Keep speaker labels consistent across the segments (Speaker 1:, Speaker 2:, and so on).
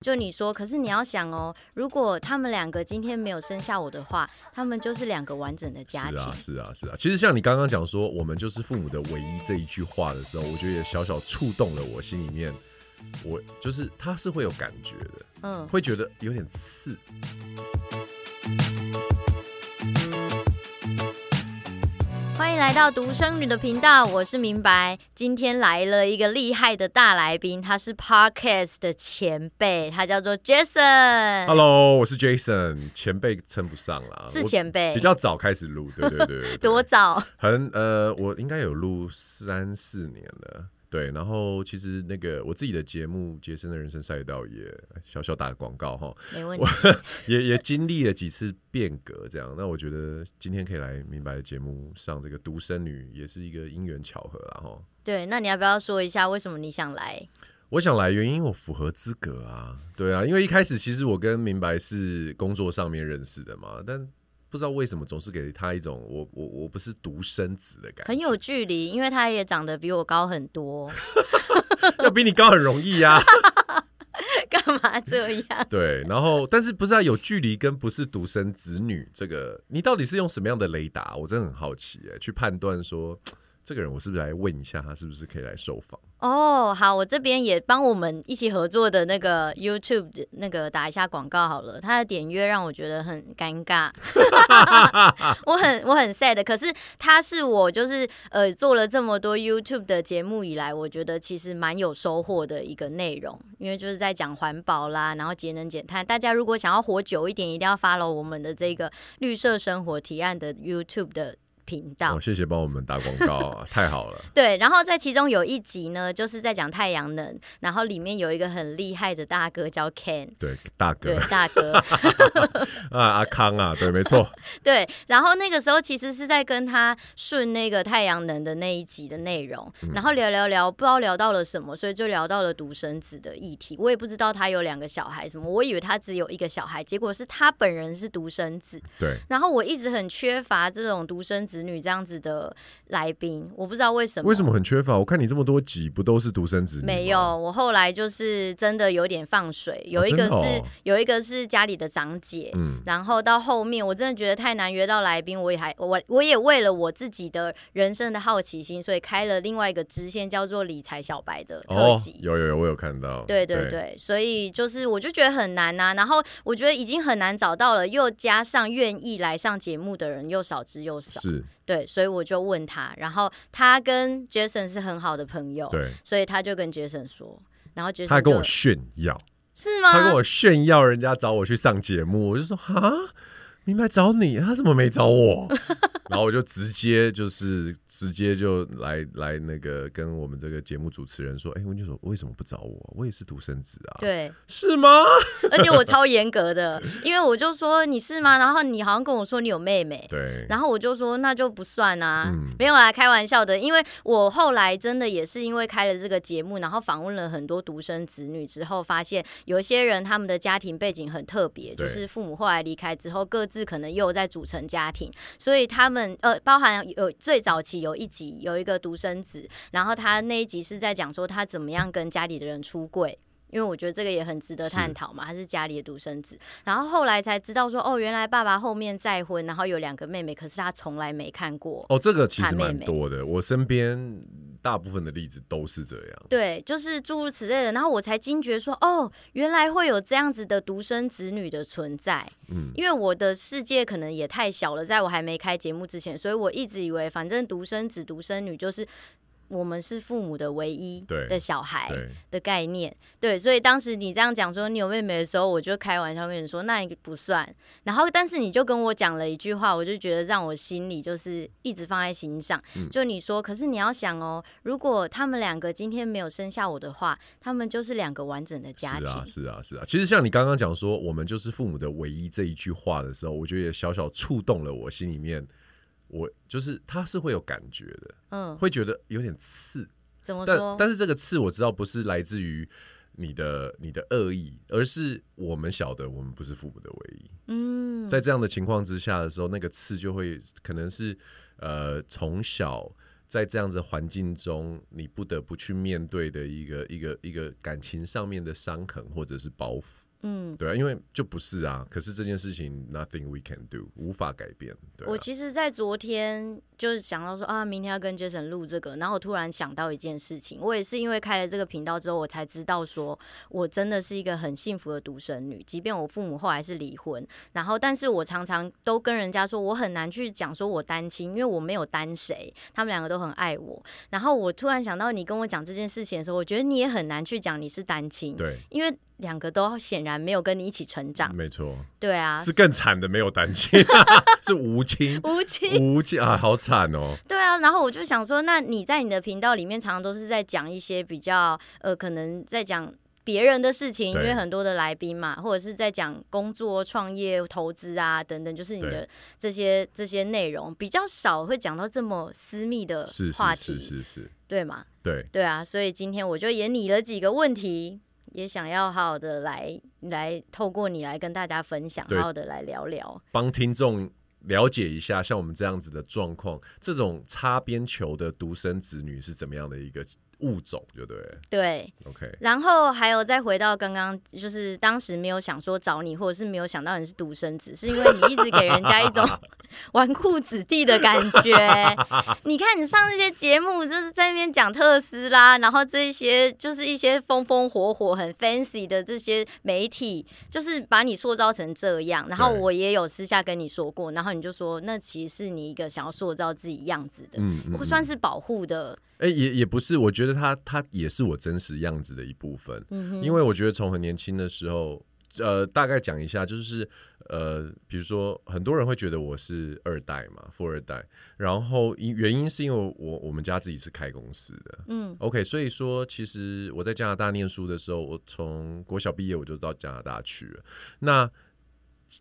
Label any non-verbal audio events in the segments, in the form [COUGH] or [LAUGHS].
Speaker 1: 就你说，可是你要想哦，如果他们两个今天没有生下我的话，他们就是两个完整的家庭。
Speaker 2: 是啊，是啊，是啊。其实像你刚刚讲说，我们就是父母的唯一这一句话的时候，我觉得也小小触动了我心里面。我就是他是会有感觉的，嗯，会觉得有点刺。
Speaker 1: 欢迎来到独生女的频道，我是明白。今天来了一个厉害的大来宾，他是 Parkes 的前辈，他叫做 Jason。
Speaker 2: Hello，我是 Jason，前辈称不上啦，
Speaker 1: 是前辈，
Speaker 2: 比较早开始录，对对对，对，对，[LAUGHS]
Speaker 1: 多早？
Speaker 2: 很呃，我应该有录三四年了。对，然后其实那个我自己的节目《杰森的人生赛道》也小小打个广告哈，
Speaker 1: 没问题，[LAUGHS]
Speaker 2: 也也经历了几次变革，这样。那我觉得今天可以来明白的节目上这个独生女，也是一个因缘巧合啦哈。
Speaker 1: 对，那你要不要说一下为什么你想来？
Speaker 2: 我想来原因我符合资格啊，对啊，因为一开始其实我跟明白是工作上面认识的嘛，但。不知道为什么总是给他一种我我我不是独生子的感觉，
Speaker 1: 很有距离，因为他也长得比我高很多，[LAUGHS]
Speaker 2: 要比你高很容易呀、啊，[LAUGHS]
Speaker 1: 干嘛这样？
Speaker 2: 对，然后但是不知道有距离跟不是独生子女这个，你到底是用什么样的雷达？我真的很好奇哎，去判断说。这个人我是不是来问一下，他是不是可以来受访？
Speaker 1: 哦、oh，好，我这边也帮我们一起合作的那个 YouTube 的那个打一下广告好了。他的点阅让我觉得很尴尬，[LAUGHS] [LAUGHS] 我很我很 sad。可是他是我就是呃做了这么多 YouTube 的节目以来，我觉得其实蛮有收获的一个内容，因为就是在讲环保啦，然后节能减碳。大家如果想要活久一点，一定要 follow 我们的这个绿色生活提案的 YouTube 的。频道，
Speaker 2: 哦，谢谢帮我们打广告啊，[LAUGHS] 太好了。
Speaker 1: 对，然后在其中有一集呢，就是在讲太阳能，然后里面有一个很厉害的大哥叫 Ken，
Speaker 2: 对，大哥，
Speaker 1: 对，大哥，[LAUGHS]
Speaker 2: 啊，阿康啊，对，没错，[LAUGHS]
Speaker 1: 对。然后那个时候其实是在跟他顺那个太阳能的那一集的内容，嗯，然后聊聊聊，不知道聊到了什么，所以就聊到了独生子的议题。我也不知道他有两个小孩什么，我以为他只有一个小孩，结果是他本人是独生子。
Speaker 2: 对。
Speaker 1: 然后我一直很缺乏这种独生子女这样子的来宾，我不知道为什么。
Speaker 2: 为什么很缺乏？我看你这么多集，不都是独生子女？
Speaker 1: 没有，我后来就是真的有点放水。有一个是、哦哦、有一个是家里的长姐，嗯，然后到后面我真的觉得太难约到来宾，我也还我我也为了我自己的人生的好奇心，所以开了另外一个支线，叫做理财小白的特辑。哦，有有有，我有看到。对对对，对，所以就是我就觉得很难呐、啊。然后我觉得已经很难找到了，又加上愿意来上节目的人又少之又少。是。对，所以我就问他，然后他跟 Jason 是很好的朋友，对，所以他就跟 Jason 说，然后 Jason
Speaker 2: 他跟我炫耀，
Speaker 1: 是吗？
Speaker 2: 他跟我炫耀，人家找我去上节目，我就说哈。明白找你，他怎么没找我？[LAUGHS] 然后我就直接就是直接就来来那个跟我们这个节目主持人说，哎、欸，我就说为什么不找我？我也是独生子啊。对，是吗？
Speaker 1: 而且我超严格的，[LAUGHS] 因为我就说你是吗？然后你好像跟我说你有妹妹，对，然后我就说那就不算啊，嗯、没有来开玩笑的。因为我后来真的也是因为开了这个节目，然后访问了很多独生子女之后，发现有一些人他们的家庭背景很特别，就是父母后来离开之后各。自可能又在组成家庭，所以他们呃，包含有最早期有一集有一个独生子，然后他那一集是在讲说他怎么样跟家里的人出柜。因为我觉得这个也很值得探讨嘛，他是家里的独生子，然后后来才知道说，哦，原来爸爸后面再婚，然后有两个妹妹，可是他从来没看过。
Speaker 2: 哦，这个其实蛮多的，我身边大部分的例子都是这样。
Speaker 1: 对，就是诸如此类的，然后我才惊觉说，哦，原来会有这样子的独生子女的存在。嗯，因为我的世界可能也太小了，在我还没开节目之前，所以我一直以为，反正独生子、独生女就是。我们是父母的唯一的小孩的概念，对，对，所以当时你这样讲说你有妹妹的时候，我就开玩笑跟你说那你不算。然后，但是你就跟我讲了一句话，我就觉得让我心里就是一直放在心上。嗯、就你说，可是你要想哦，如果他们两个今天没有生下我的话，他们就是两个完整的家庭。是啊，是啊，是啊。其实像你刚刚讲说我们就是父母的唯一这一句话的时候，我觉得也小小触动了我心里面。我就是他是会有感觉的，嗯，会觉得有点刺，怎么说？
Speaker 2: 但但是这个刺我知道不是来自于你的你的恶意，而是我们晓得我们不是父母的唯一，嗯，在这样的情况之下的时候，那个刺就会可能是呃从小在这样子的环境中，你不得不去面对的一个一个一个感情上面的伤痕或者是包袱。嗯，对啊，因为就不是啊。可是这件事情，nothing we can do，无法改变。对啊，
Speaker 1: 我其实，在昨天就是想到说啊，明天要跟 Jason 录这个，然后我突然想到一件事情，我也是因为开了这个频道之后，我才知道说我真的是一个很幸福的独生女。即便我父母后来是离婚，然后，但是我常常都跟人家说，我很难去讲说我单亲，因为我没有单谁，他们两个都很爱我。然后我突然想到你跟我讲这件事情的时候，我觉得你也很难去讲你是单亲，
Speaker 2: 对，
Speaker 1: 因为。两个都显然没有跟你一起成长，
Speaker 2: 没错，
Speaker 1: 对啊，
Speaker 2: 是更惨的，没有单亲，[LAUGHS] 是无亲，
Speaker 1: 无亲，
Speaker 2: 无亲啊，好惨哦。
Speaker 1: 对啊，然后我就想说，那你在你的频道里面常常都是在讲一些比较呃，可能在讲别人的事情，因为很多的来宾嘛，或者是在讲工作、创业、投资啊等等，就是你的这些这些内容比较少会讲到这么私密的话题，
Speaker 2: 是是是。是是，
Speaker 1: 对吗？
Speaker 2: 对。
Speaker 1: 对啊，所以今天我就也拟了几个问题。也想要好好的来来透过你来跟大家分享，好好的来聊聊，
Speaker 2: 帮听众了解一下，像我们这样子的状况，这种擦边球的独生子女是怎么样的一个物种，就对？
Speaker 1: 对
Speaker 2: ，OK。
Speaker 1: 然后还有再回到刚刚，就是当时没有想说找你，或者是没有想到你是独生子，是因为你一直给人家一种 [LAUGHS] 纨绔子弟的感觉。[LAUGHS] 你看你上这些节目，就是在那边讲特斯拉，然后这些就是一些风风火火、很 fancy 的这些媒体，就是把你塑造成这样。然后我也有私下跟你说过，然后你就说那其实是你一个想要塑造自己样子的，嗯，嗯，嗯，算是保护的。
Speaker 2: 哎、欸，也也不是，我觉得他他也是我真实样子的一部分，嗯、因为我觉得从很年轻的时候，呃，大概讲一下，就是呃，比如说很多人会觉得我是二代嘛，富二代，然后因原因是因为我我们家自己是开公司的，嗯，OK，所以说其实我在加拿大念书的时候，我从国小毕业我就到加拿大去了，那。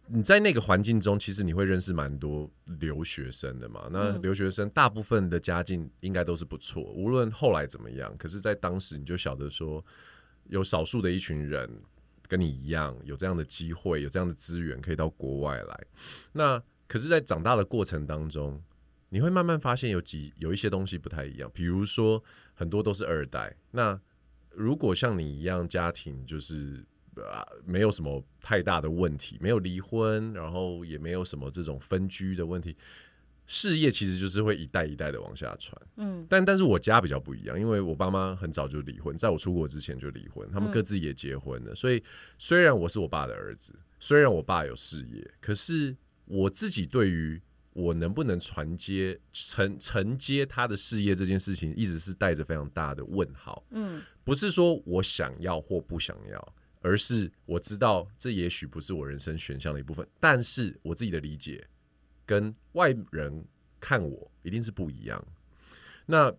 Speaker 2: 你在那个环境中，其实你会认识蛮多留学生的嘛。那留学生大部分的家境应该都是不错，无论后来怎么样。可是，在当时你就晓得说，有少数的一群人跟你一样，有这样的机会，有这样的资源可以到国外来。那可是，在长大的过程当中，你会慢慢发现有几有一些东西不太一样。比如说，很多都是二代。那如果像你一样家庭，就是。啊，没有什么太大的问题，没有离婚，然后也没有什么这种分居的问题。事业其实就是会一代一代的往下传，嗯，但但是我家比较不一样，因为我爸妈很早就离婚，在我出国之前就离婚，他们各自也结婚了，所以虽然我是我爸的儿子，虽然我爸有事业，可是我自己对于我能不能传接承承接他的事业这件事情，一直是带着非常大的问号，嗯，不是说我想要或不想要。而是我知道这也许不是我人生选项的一部分，但是我自己的理解跟外人看我一定是不一样。那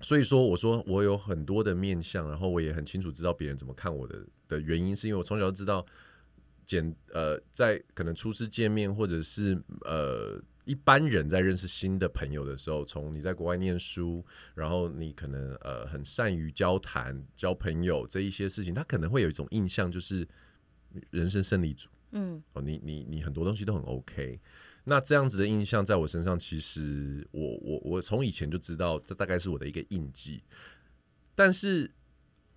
Speaker 2: 所以说，我说我有很多的面相，然后我也很清楚知道别人怎么看我的的原因，是因为我从小就知道，简呃，在可能初次见面或者是呃。一般人在认识新的朋友的时候，从你在国外念书，然后你可能呃很善于交谈、交朋友这一些事情，他可能会有一种印象，就是人生胜利组。嗯，哦，你你你很多东西都很 OK。那这样子的印象在我身上，其实我我我从以前就知道，这大概是我的一个印记。但是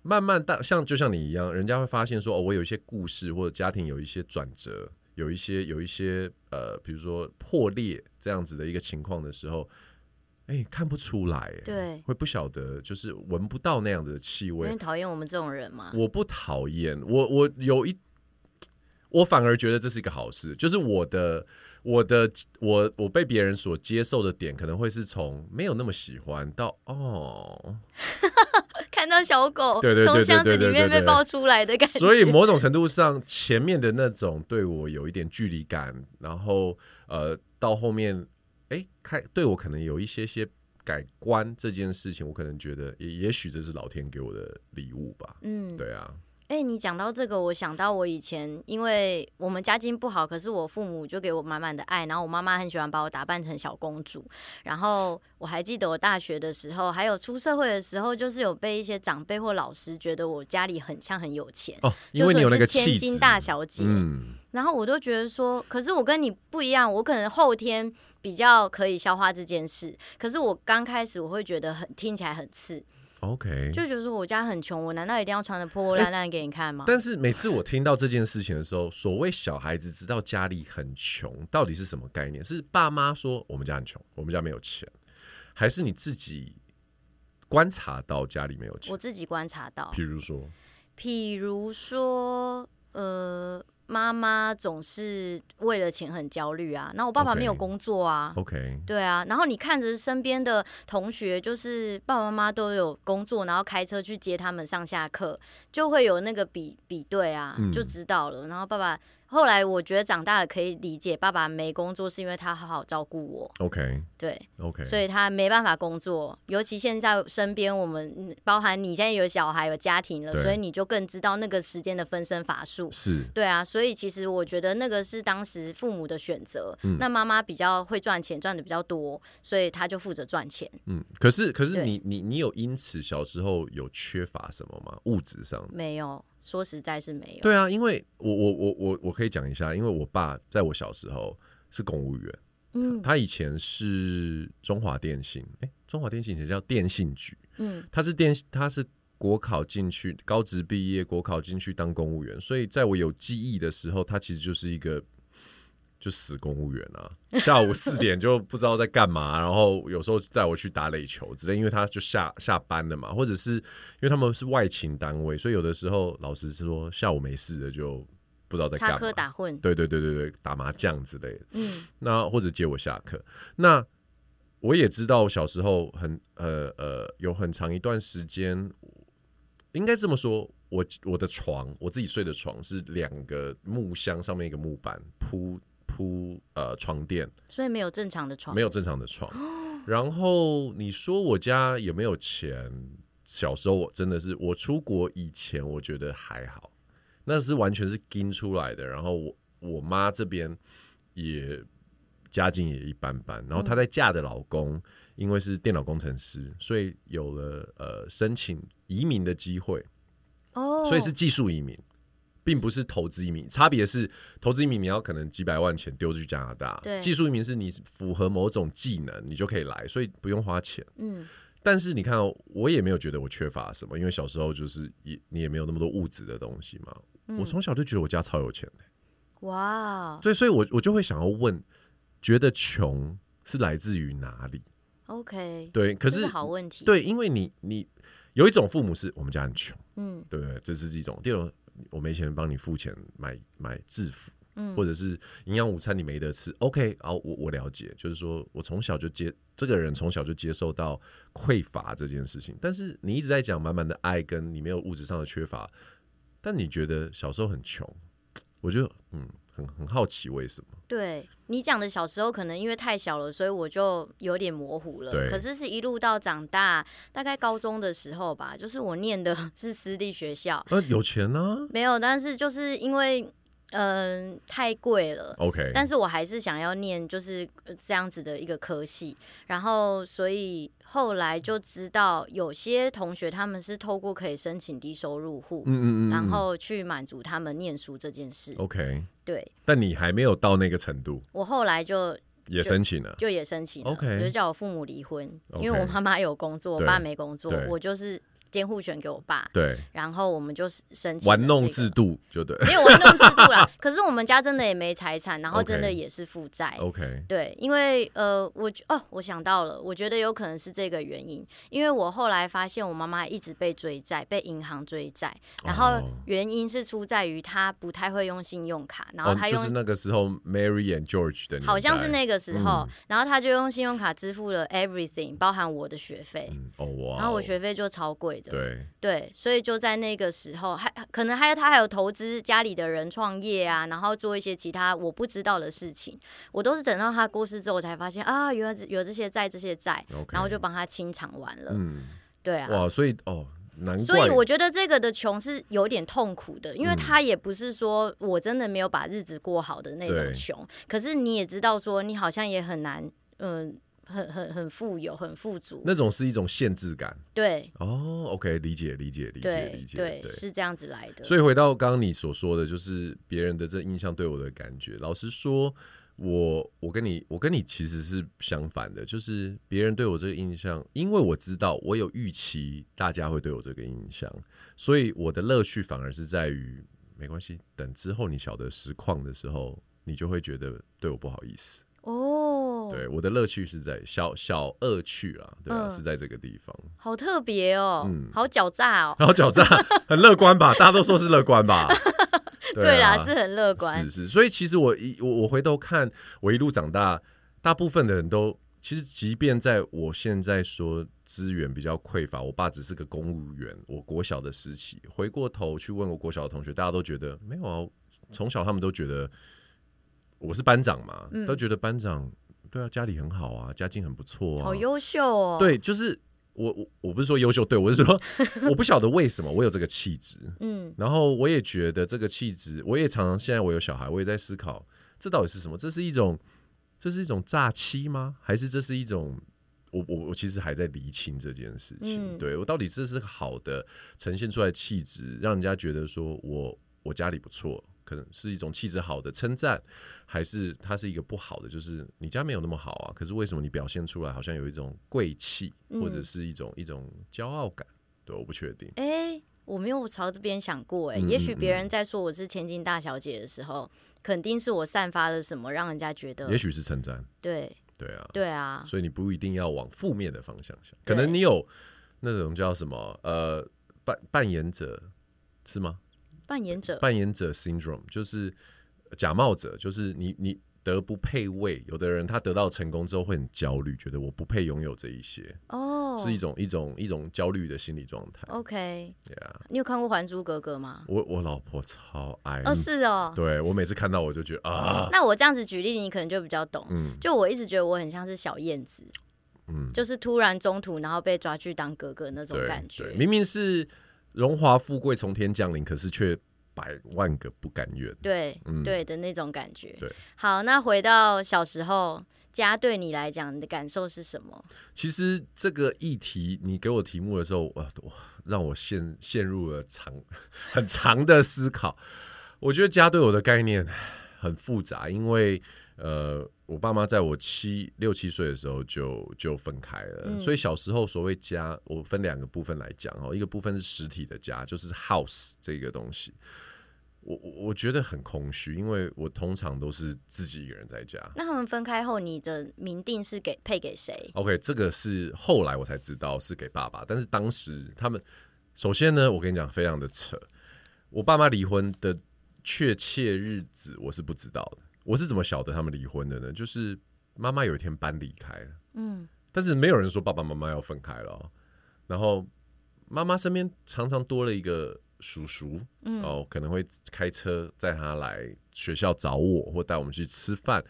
Speaker 2: 慢慢大，像就像你一样，人家会发现说，哦，我有一些故事，或者家庭有一些转折。有一些有一些呃，比如说破裂这样子的一个情况的时候，哎、欸，看不出来，
Speaker 1: 对，
Speaker 2: 会不晓得，就是闻不到那样子的气味。
Speaker 1: 你讨厌我们这种人吗？
Speaker 2: 我不讨厌，我我有一，我反而觉得这是一个好事，就是我的我的我我被别人所接受的点，可能会是从没有那么喜欢到哦。
Speaker 1: 看到小狗从箱子里面被抱出来的感觉，
Speaker 2: 所以某种程度上，前面的那种对我有一点距离感，然后呃，到后面，哎，开对我可能有一些些改观这件事情，我可能觉得也也许这是老天给我的礼物吧。嗯，对啊。
Speaker 1: 哎、欸，你讲到这个，我想到我以前，因为我们家境不好，可是我父母就给我满满的爱，然后我妈妈很喜欢把我打扮成小公主，然后我还记得我大学的时候，还有出社会的时候，就是有被一些长辈或老师觉得我家里很像很有钱，
Speaker 2: 哦，因为你有那个，
Speaker 1: 千金大小姐。嗯然后我都觉得说，可是我跟你不一样，我可能后天比较可以消化这件事，可是我刚开始我会觉得很听起来很刺。
Speaker 2: OK，
Speaker 1: 就觉得说我家很穷，我难道一定要穿的破破烂烂给你看吗？
Speaker 2: 但是每次我听到这件事情的时候，所谓小孩子知道家里很穷，到底是什么概念？是爸妈说我们家很穷，我们家没有钱，还是你自己观察到家里没有钱？
Speaker 1: 我自己观察到，
Speaker 2: 譬如说，
Speaker 1: 譬如说，呃。妈妈总是为了钱很焦虑啊，那我爸爸没有工作啊。
Speaker 2: OK.
Speaker 1: 对啊，然后你看着身边的同学，就是爸爸妈妈都有工作，然后开车去接他们上下课，就会有那个比比对啊，就知道了。嗯、然后爸爸。后来我觉得长大了可以理解，爸爸没工作是因为他好好照顾我。
Speaker 2: OK，
Speaker 1: 对
Speaker 2: ，OK，
Speaker 1: 所以他没办法工作。尤其现在身边我们，包含你现在有小孩有家庭了，所以你就更知道那个时间的分身乏术。
Speaker 2: 是，
Speaker 1: 对啊，所以其实我觉得那个是当时父母的选择。嗯，那妈妈比较会赚钱，赚的比较多，所以他就负责赚钱。
Speaker 2: 嗯，可是可是你你你有因此小时候有缺乏什么吗？物质上
Speaker 1: 没有。说实在是没有。
Speaker 2: 对啊，因为我我我我我可以讲一下，因为我爸在我小时候是公务员，嗯，他以前是中华电信，哎，中华电信以前叫电信局，嗯，他是电他是国考进去，高职毕业，国考进去当公务员，所以在我有记忆的时候，他其实就是一个。就死公务员啊，下午四点就不知道在干嘛，然后有时候带我去打垒球之类，因为他就下下班了嘛，或者是因为他们是外勤单位，所以有的时候老师是说下午没事的就不知道在干嘛，
Speaker 1: 插科打混，
Speaker 2: 对对对对对，打麻将之类的，嗯，那或者接我下课，那我也知道小时候很呃呃有很长一段时间，应该这么说，我我的床我自己睡的床是两个木箱上面一个木板铺。铺呃床垫，
Speaker 1: 所以没有正常的床，
Speaker 2: 没有正常的床。[GASPS] 然后你说我家有没有钱？小时候我真的是，我出国以前我觉得还好，那是完全是跟出来的。然后我我妈这边也家境也一般般。然后她在嫁的老公因为是电脑工程师，所以有了呃申请移民的机会。哦，所以是技术移民。并不是投资移民，差别是投资移民你要可能几百万钱丢去加拿大，对，技术移民是你符合某种技能你就可以来，所以不用花钱。嗯，但是你看哦，我也没有觉得我缺乏什么，因为小时候就是也你也没有那么多物质的东西嘛。嗯，我从小就觉得我家超有钱的。哇，对，所以我我就会想要问，觉得穷是来自于哪里
Speaker 1: ？OK，
Speaker 2: 对，可是，
Speaker 1: 是好问题。
Speaker 2: 对，因为你你有一种父母是我们家很穷，嗯，对不对？这是一种。第二种。我没钱帮你付钱买买制服，嗯，或者是营养午餐你没得吃，OK，好，我我了解，就是说我从小就接这个人从小就接受到匮乏这件事情，但是你一直在讲满满的爱，跟你没有物质上的缺乏，但你觉得小时候很穷，我就嗯。很很好奇为什么？
Speaker 1: 对你讲的小时候可能因为太小了，所以我就有点模糊了。可是是一路到长大，大概高中的时候吧，就是我念的 [LAUGHS] 是私立学校。
Speaker 2: 呃，有钱呢？
Speaker 1: 没有，但是就是因为。嗯，太贵了。
Speaker 2: OK，
Speaker 1: 但是我还是想要念，就是这样子的一个科系。然后，所以后来就知道有些同学他们是透过可以申请低收入户，嗯嗯嗯，然后去满足他们念书这件事。
Speaker 2: OK，
Speaker 1: 对。
Speaker 2: 但你还没有到那个程度。
Speaker 1: 我后来就
Speaker 2: 也申请了，
Speaker 1: 就，也申请了。
Speaker 2: OK，
Speaker 1: 就叫我父母离婚.因为我妈妈有工作，我爸没工作，我就是。监护权给我爸，
Speaker 2: 对，
Speaker 1: 然后我们就申请、这个、
Speaker 2: 玩弄制度，就对，
Speaker 1: 没有玩弄制度啦。[LAUGHS] 可是我们家真的也没财产，然后真的也是负债。
Speaker 2: OK，
Speaker 1: 对，因为呃，我哦，我想到了，我觉得有可能是这个原因，因为我后来发现我妈妈一直被追债，被银行追债，然后原因是出在于她不太会用信用卡，然后她用、
Speaker 2: 哦、就是那个时候 Mary and George 的，
Speaker 1: 好像是那个时候、嗯，然后她就用信用卡支付了 everything，包含我的学费、嗯，哦哇，然后我学费就超贵。
Speaker 2: 对
Speaker 1: 对，所以就在那个时候，还可能还有他还有投资家里的人创业啊，然后做一些其他我不知道的事情。我都是等到他过世之后，我才发现啊，原来有这些债，这些债.然后就帮他清偿完了。嗯，对啊。
Speaker 2: 哇，所以哦，难怪。
Speaker 1: 所以我觉得这个的穷是有点痛苦的，因为他也不是说我真的没有把日子过好的那种穷，可是你也知道说你好像也很难，嗯。很很很富有，很富足。
Speaker 2: 那种是一种限制感。
Speaker 1: 对。
Speaker 2: 哦，OK，理解理解理解理解，
Speaker 1: 对，是这样子来的。
Speaker 2: 所以回到刚刚你所说的就是别人的这印象对我的感觉，老实说。我我跟你我跟你其实是相反的，就是别人对我这个印象，因为我知道我有预期大家会对我这个印象，所以我的乐趣反而是在于没关系，等之后你晓得实况的时候，你就会觉得对我不好意思
Speaker 1: 哦。
Speaker 2: 对，我的乐趣是在小小恶趣啦，对啊，嗯、是在这个地方。
Speaker 1: 好特别哦，嗯，好狡诈哦，
Speaker 2: 好狡诈，很乐观吧？大家都说是乐观吧？[LAUGHS]
Speaker 1: 对啦，是很乐观。
Speaker 2: 是是，所以其实我一我我回头看，我一路长大，大部分的人都其实，即便在我现在说资源比较匮乏，我爸只是个公务员，我国小的时期，回过头去问我国小的同学，大家都觉得没有啊，从小他们都觉得我是班长嘛，嗯、都觉得班长对啊，家里很好啊，家境很不错啊，
Speaker 1: 好优秀哦。
Speaker 2: 对，就是。我我我不是说优秀，对，我是说 [LAUGHS] 我不晓得为什么我有这个气质，嗯，然后我也觉得这个气质，我也常常现在我有小孩，我也在思考这到底是什么？这是一种这是一种诈欺吗？还是这是一种我我我其实还在厘清这件事情，嗯、对我到底这是好的呈现出来气质，让人家觉得说我我家里不错。可能是一种气质好的称赞，还是它是一个不好的？就是你家没有那么好啊，可是为什么你表现出来好像有一种贵气，或者是一种一种骄傲感？对，我不确定。
Speaker 1: 哎，我没有朝这边想过。哎，也许别人在说我是千金大小姐的时候，肯定是我散发了什么，让人家觉得。
Speaker 2: 也许是称赞。
Speaker 1: 对
Speaker 2: 对啊，
Speaker 1: 对啊。
Speaker 2: 所以你不一定要往负面的方向想，可能你有那种叫什么呃扮扮演者是吗？
Speaker 1: 扮演者，
Speaker 2: 扮演者 syndrome 就是假冒者，就是你你德不配位。有的人他得到成功之后会很焦虑，觉得我不配拥有这一些。哦，是一种一种一种焦虑的心理状态。
Speaker 1: OK，对啊。你有看过《还珠格格》吗？
Speaker 2: 我我老婆超爱。
Speaker 1: 哦，是哦。
Speaker 2: 对，我每次看到我就觉得啊。
Speaker 1: 那我这样子举例，你可能就比较懂。嗯。就我一直觉得我很像是小燕子。嗯。就是突然中途然后被抓去当格格那种感觉。
Speaker 2: 明明是。荣华富贵从天降临，可是却百万个不甘愿。
Speaker 1: 对，嗯、对的那种感觉。
Speaker 2: 对，
Speaker 1: 好，那回到小时候，家对你来讲，你的感受是什么？
Speaker 2: 其实这个议题，你给我题目的时候，哇，让我陷陷入了长 [LAUGHS] 很长的思考。我觉得家对我的概念很复杂，因为呃。我爸妈在我七六七岁的时候就就分开了，嗯、所以小时候所谓家，我分两个部分来讲哦，一个部分是实体的家，就是 house 这个东西，我我觉得很空虚，因为我通常都是自己一个人在家。
Speaker 1: 那他们分开后，你的名定是给配给谁
Speaker 2: ？OK，这个是后来我才知道是给爸爸，但是当时他们首先呢，我跟你讲非常的扯，我爸妈离婚的确切日子我是不知道的。我是怎么晓得他们离婚的呢？就是妈妈有一天搬离开了，嗯，但是没有人说爸爸妈妈要分开了。然后妈妈身边常常多了一个叔叔，嗯，哦，可能会开车载他来学校找我，或带我们去吃饭。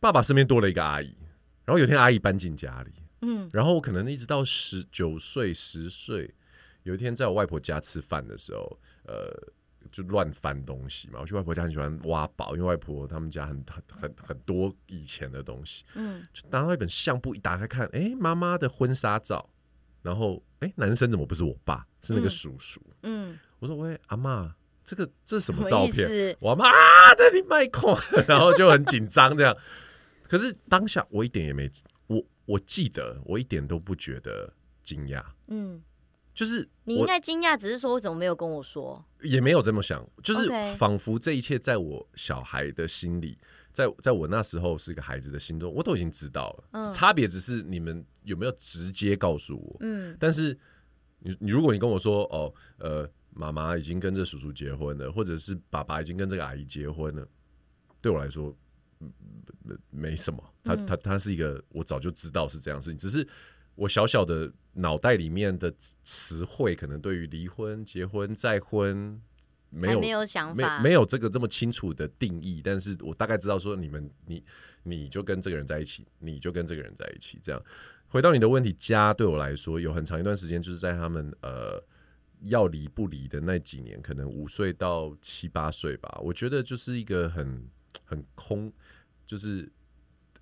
Speaker 2: 爸爸身边多了一个阿姨，然后有一天阿姨搬进家里，嗯，然后我可能一直到十九岁、十岁，有一天在我外婆家吃饭的时候，呃。就乱翻东西嘛，我去外婆家很喜欢挖宝，因为外婆他们家很很很很多以前的东西。嗯，就拿到一本相簿一打开看，哎、欸，妈妈的婚纱照，然后哎、欸，男生怎么不是我爸，是那个叔叔？嗯，我说喂，阿妈，这个这是什么照片？我妈啊，在你卖空，然后就很紧张这样。[LAUGHS] 可是当下我一点也没，我我记得我一点都不觉得惊讶。嗯。就是
Speaker 1: 你应该惊讶，只是说为什么没有跟我说？
Speaker 2: 也没有这么想，就是仿佛这一切在我小孩的心里，在在我那时候是一个孩子的心中，我都已经知道了。嗯、差别只是你们有没有直接告诉我？嗯，但是你你如果你跟我说哦，呃，妈妈已经跟这叔叔结婚了，或者是爸爸已经跟这个阿姨结婚了，对我来说，没没什么。他他他是一个我早就知道是这样的事情，只是。我小小的脑袋里面的词汇，可能对于离婚、结婚、再婚没有
Speaker 1: 没有想法，
Speaker 2: 没没有这个这么清楚的定义。但是我大概知道说，你们你你就跟这个人在一起，你就跟这个人在一起。这样回到你的问题，家对我来说有很长一段时间，就是在他们呃要离不离的那几年，可能五岁到七八岁吧。我觉得就是一个很很空，就是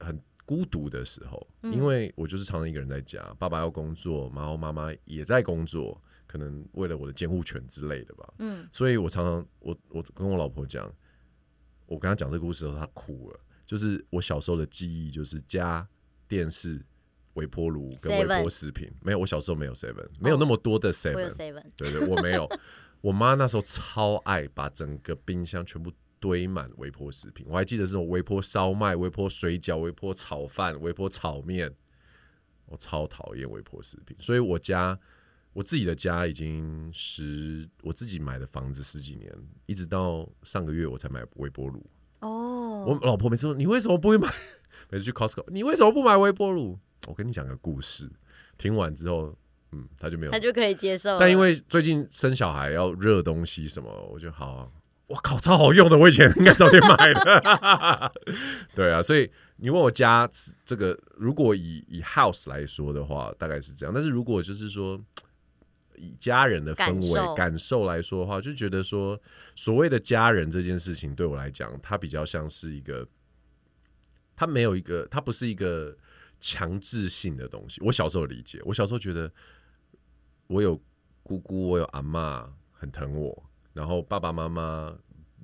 Speaker 2: 很。孤独的时候，因为我就是常常一个人在家，爸爸要工作，然后妈妈也在工作，可能为了我的监护权之类的吧。嗯，所以我常常我我跟我老婆讲，我跟她讲这个故事的时候，她哭了。就是我小时候的记忆，就是家、电视、微波炉跟微波食品。没有，我小时候没有 seven，没有那么多的 seven。对对，我没有。我妈那时候超爱把整个冰箱全部。堆满微波食品，我还记得这种微波烧麦、微波水饺、微波炒饭、微波炒面，我超讨厌微波食品。所以我家我自己的家已经十，我自己买的房子十几年，一直到上个月我才买微波炉。哦，我老婆每次说，你为什么不会买？[LAUGHS] 每次去 Costco，你为什么不买微波炉？我跟你讲个故事，听完之后，嗯，他就没有，
Speaker 1: 他就可以接受。
Speaker 2: 但因为最近生小孩要热东西什么，我就好啊。我靠，超好用的！我以前应该早点买的。[LAUGHS] 对啊，所以你问我家这个，如果以以 house 来说的话，大概是这样。但是如果就是说以家人的氛围感受，感受来说的话，就觉得说所谓的家人这件事情，对我来讲，它比较像是一个，它没有一个，它不是一个强制性的东西。我小时候理解，我小时候觉得我有姑姑，我有阿嬷，很疼我。然后爸爸妈妈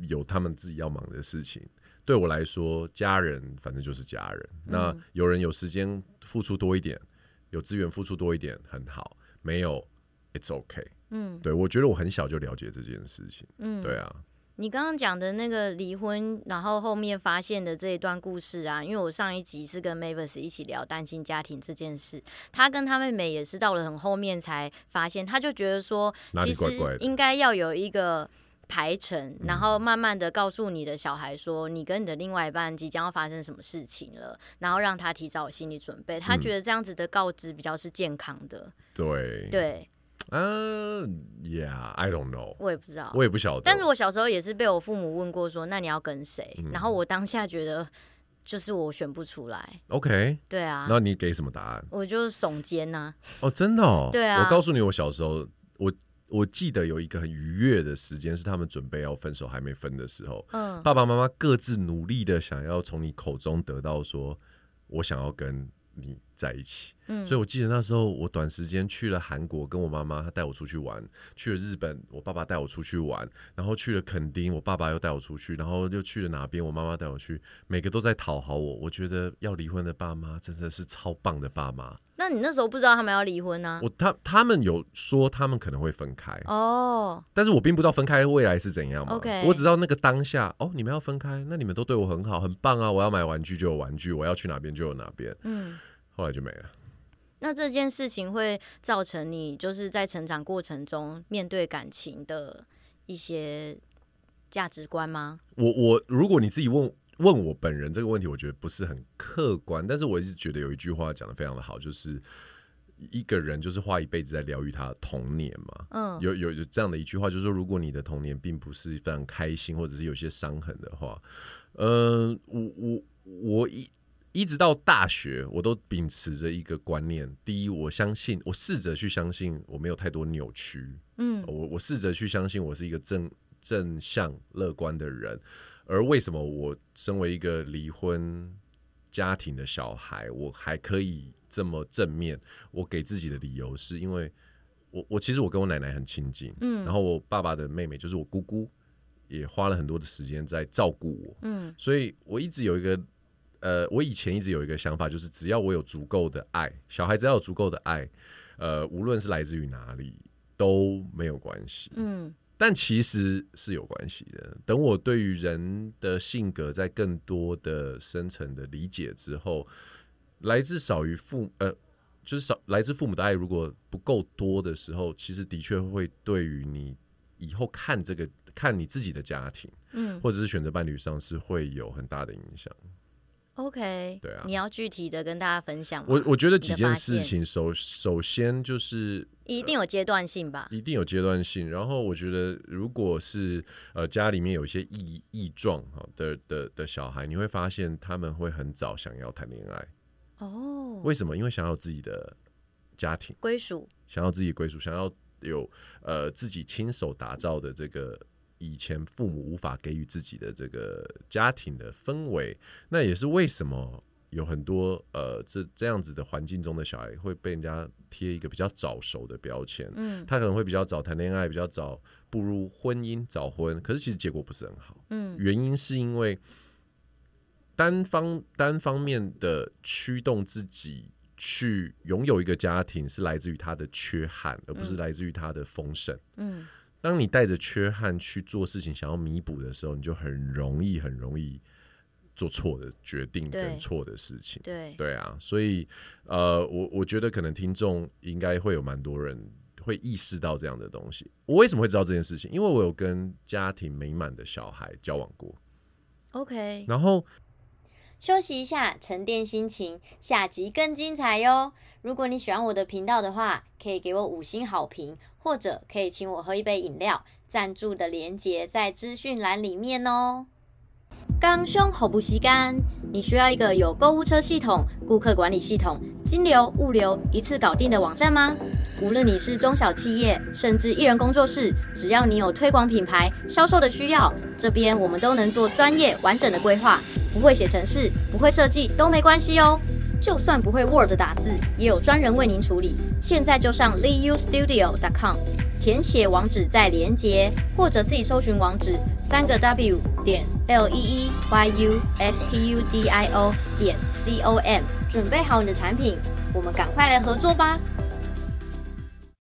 Speaker 2: 有他们自己要忙的事情，对我来说，家人反正就是家人。嗯、那有人有时间付出多一点，有资源付出多一点很好，没有，it's okay。嗯，对，我觉得我很小就了解这件事情。嗯，对啊。
Speaker 1: 你刚刚讲的那个离婚，然后后面发现的这一段故事啊，因为我上一集是跟 Mavis 一起聊单亲家庭这件事，他跟他妹妹也是到了很后面才发现，他就觉得说，其实应该要有一个排程，然后慢慢的告诉你的小孩说，你跟你的另外一半即将要发生什么事情了，然后让他提早有心理准备，他觉得这样子的告知比较是健康的。
Speaker 2: 对
Speaker 1: 对。
Speaker 2: 嗯、uh，Yeah，I don't know，
Speaker 1: 我也不知道，
Speaker 2: 我也不晓得。
Speaker 1: 但是我小时候也是被我父母问过说，那你要跟谁？嗯、然后我当下觉得就是我选不出来。
Speaker 2: OK，
Speaker 1: 对啊。
Speaker 2: 那你给什么答案？
Speaker 1: 我就耸肩呐。
Speaker 2: 哦，真的哦。
Speaker 1: 对啊。
Speaker 2: 我告诉你，我小时候，我我记得有一个很愉悦的时间，是他们准备要分手还没分的时候，嗯，爸爸妈妈各自努力的想要从你口中得到说，我想要跟你在一起，嗯，所以我记得那时候我短时间去了韩国，跟我妈妈她带我出去玩；去了日本，我爸爸带我出去玩；然后去了垦丁，我爸爸又带我出去；然后又去了哪边，我妈妈带我去，每个都在讨好我。我觉得要离婚的爸妈真的是超棒的爸妈。
Speaker 1: 那你那时候不知道他们要离婚呢？
Speaker 2: 我他他们有说他们可能会分开
Speaker 1: 哦，
Speaker 2: 但是我并不知道分开未来是怎样嘛。
Speaker 1: OK，
Speaker 2: 我只知道那个当下哦，你们要分开，那你们都对我很好，很棒啊！我要买玩具就有玩具，我要去哪边就有哪边。嗯。后来就没了。
Speaker 1: 那这件事情会造成你就是在成长过程中面对感情的一些价值观吗？
Speaker 2: 我我如果你自己问问我本人这个问题，我觉得不是很客观。但是我一直觉得有一句话讲的非常的好，就是一个人就是花一辈子在疗愈他的童年嘛。嗯，有有有这样的一句话，就是说如果你的童年并不是非常开心，或者是有些伤痕的话，嗯、呃，我我我一。一直到大学，我都秉持着一个观念：第一，我相信，我试着去相信我没有太多扭曲。嗯，我我试着去相信我是一个正正向、乐观的人。而为什么我身为一个离婚家庭的小孩，我还可以这么正面？我给自己的理由是因为我我其实我跟我奶奶很亲近，嗯，然后我爸爸的妹妹就是我姑姑，也花了很多的时间在照顾我，嗯，所以我一直有一个。呃，我以前一直有一个想法，就是只要我有足够的爱，小孩只要有足够的爱，呃，无论是来自于哪里都没有关系。嗯，但其实是有关系的。等我对于人的性格在更多的深层的理解之后，来自少于父呃，就是少来自父母的爱，如果不够多的时候，其实的确会对于你以后看这个看你自己的家庭，嗯，或者是选择伴侣上是会有很大的影响。
Speaker 1: OK，
Speaker 2: 对啊，
Speaker 1: 你要具体的跟大家分享。
Speaker 2: 我我觉得几件事情，首首先就是
Speaker 1: 一定有阶段性吧，
Speaker 2: 一定有阶段性。然后我觉得，如果是呃家里面有一些异异状哈的的的小孩，你会发现他们会很早想要谈恋爱。哦，为什么？因为想要自己的家庭
Speaker 1: 归属，
Speaker 2: 想要自己归属，想要有呃自己亲手打造的这个。以前父母无法给予自己的这个家庭的氛围，那也是为什么有很多呃这这样子的环境中的小孩会被人家贴一个比较早熟的标签，嗯，他可能会比较早谈恋爱，比较早步入婚姻，早婚，可是其实结果不是很好，嗯，原因是因为单方单方面的驱动自己去拥有一个家庭是来自于他的缺憾，而不是来自于他的丰盛，嗯，当你带着缺憾去做事情，想要弥补的时候，你就很容易很容易。做错的决定跟错的事情，
Speaker 1: 对
Speaker 2: 对啊，所以呃，我我觉得可能听众应该会有蛮多人会意识到这样的东西。我为什么会知道这件事情？因为我有跟家庭美满的小孩交往过。
Speaker 1: OK，
Speaker 2: 然后
Speaker 1: 休息一下，沉淀心情，下集更精彩哟。如果你喜欢我的频道的话，可以给我五星好评，或者可以请我喝一杯饮料，赞助的连接在资讯栏里面哦。刚胸好不吸干，你需要一个有购物车系统、顾客管理系统、金流、物流一次搞定的网站吗？无论你是中小企业，甚至一人工作室，只要你有推广品牌、销售的需要，这边我们都能做专业完整的规划。不会写程式，不会设计都没关系哦。就算不会 Word 打字，也有专人为您处理。现在就上 liustudio.com，填写网址再连接，或者自己搜寻网址三个 W 点 L E E Y U S T U D I O 点 C O M，准备好你的产品，我们赶快来合作吧。